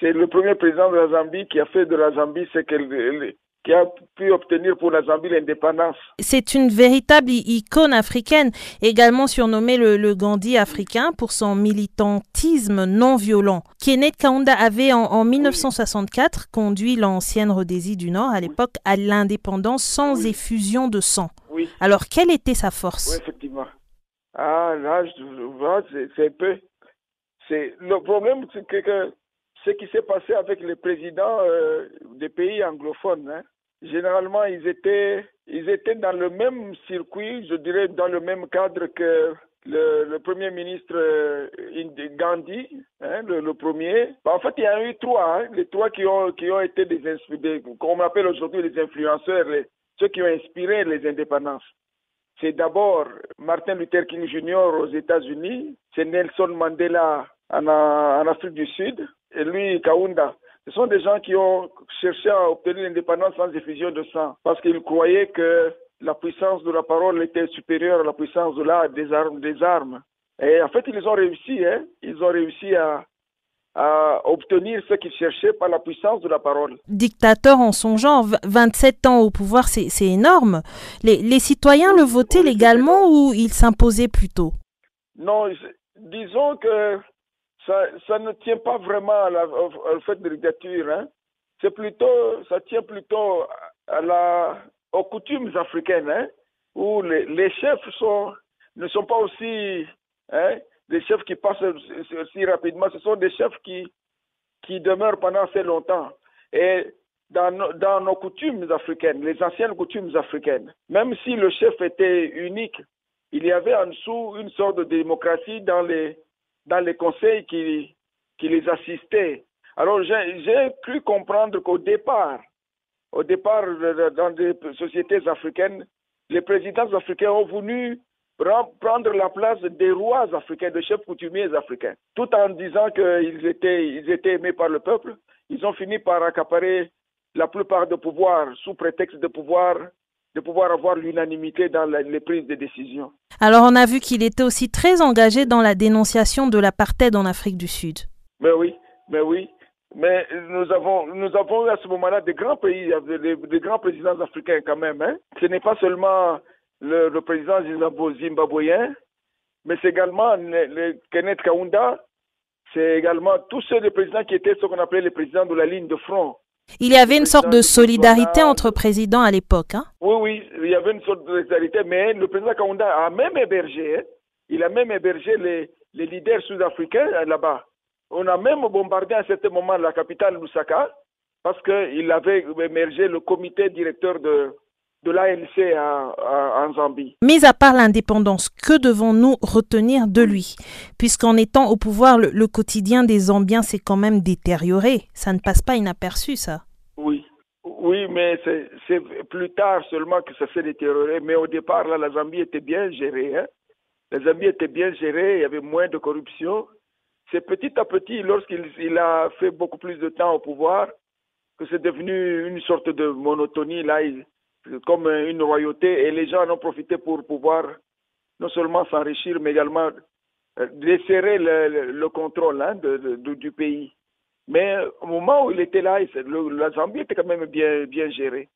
c'est le premier président de la Zambie qui a fait de la Zambie ce qu'elle qui a pu obtenir pour la Zambie l'indépendance. C'est une véritable icône africaine, également surnommé le, Gandhi africain pour son militantisme non violent. Kenneth Kaunda avait en, 1964 conduit l'ancienne Rhodésie du Nord à l'époque à l'indépendance sans effusion de sang. Oui. Alors quelle était sa force? Oui, effectivement. Ah, là, je c'est un peu. C'est le problème, c'est que, ce qui s'est passé avec les présidents euh, des pays anglophones, hein, généralement, ils étaient, ils étaient dans le même circuit, je dirais dans le même cadre que le, premier ministre euh, Gandhi, hein, le, premier. Bah, en fait, il y a eu trois, hein, les trois qui ont, qui ont été des, des qu'on appelle aujourd'hui les influenceurs, ceux qui ont inspiré les indépendances. C'est d'abord Martin Luther King Jr. aux États-Unis, c'est Nelson Mandela en, en Afrique du Sud, et lui, Kaunda. Ce sont des gens qui ont cherché à obtenir l'indépendance sans effusion de sang, parce qu'ils croyaient que la puissance de la parole était supérieure à la puissance de la, des, armes, des armes. Et en fait, ils ont réussi, hein? ils ont réussi à, à obtenir ce qu'ils cherchaient par la puissance de la parole. Dictateur en son genre, 27 ans au pouvoir, c'est énorme. Les, les, citoyens le votaient légalement ou ils s'imposaient plutôt? Non, disons que ça, ne tient pas vraiment au, fait de dictature. Hein. C'est plutôt, ça tient plutôt aux coutumes africaines, hein, où les, chefs ne sont pas aussi hein, des chefs qui passent aussi rapidement. Ce sont des chefs qui, qui demeurent pendant assez longtemps. Et dans nos coutumes africaines, les anciennes coutumes africaines, même si le chef était unique, il y avait en dessous une sorte de démocratie dans les, dans les conseils qui, les assistaient. Alors j'ai cru comprendre qu'au départ, au départ, dans des sociétés africaines, les présidents africains ont voulu prendre la place des rois africains, des chefs coutumiers africains, tout en disant qu'ils étaient, ils étaient aimés par le peuple. Ils ont fini par accaparer la plupart des pouvoirs sous prétexte de pouvoir de pouvoir avoir l'unanimité dans les prises de décision. Alors on a vu qu'il était aussi très engagé dans la dénonciation de l'apartheid en Afrique du Sud. Mais oui, mais oui. Mais nous avons, nous avons eu à ce moment-là des grands pays, des, grands présidents africains quand même. Hein. Ce n'est pas seulement le, président zimbabwéen, mais c'est également le, Kenneth Kaunda, c'est également tous ceux des présidents qui étaient ce qu'on appelait les présidents de la ligne de front. Il y avait une sorte de solidarité entre présidents à l'époque. Hein? Oui, oui, il y avait une sorte de solidarité, mais le président Kaunda a même hébergé, hein. il a même hébergé les, les leaders sud-africains là-bas. On a même bombardé à un certain moment la capitale Lusaka parce qu'il avait émergé le comité directeur de, de l'ANC en Zambie. Mis à part l'indépendance, que devons-nous retenir de lui? Puisqu'en étant au pouvoir, le, quotidien des Zambiens s'est quand même détérioré. Ça ne passe pas inaperçu, ça. Oui, oui, mais c'est plus tard seulement que ça s'est détérioré. Mais au départ, là, la Zambie était bien gérée. Hein? La Zambie était bien gérée, il y avait moins de corruption. C'est petit à petit, lorsqu'il a fait beaucoup plus de temps au pouvoir, que c'est devenu une sorte de monotonie. Là, il, comme une royauté et les gens en ont profité pour pouvoir non seulement s'enrichir, mais également euh, desserrer le, le, contrôle hein, de, du pays. Mais au moment où il était là, la Zambie était quand même bien, bien gérée.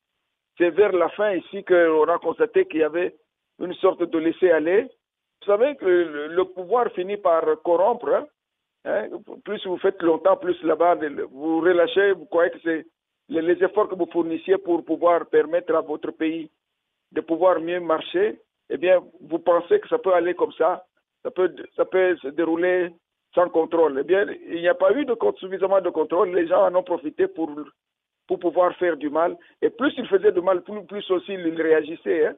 C'est vers la fin ici qu'on a constaté qu'il y avait une sorte de laisser-aller. Vous savez que le, pouvoir finit par corrompre. Hein. hein. Plus vous faites longtemps, plus là-bas, vous relâchez, vous croyez que c'est les, efforts que vous fournissiez pour pouvoir permettre à votre pays de pouvoir mieux marcher, eh bien, vous pensez que ça peut aller comme ça, ça peut, ça peut se dérouler sans contrôle. Eh bien, il n'y a pas eu de, suffisamment de contrôle. Les gens en ont profité pour, pouvoir faire du mal. Et plus ils faisaient du mal, plus, plus aussi ils réagissaient. Hein.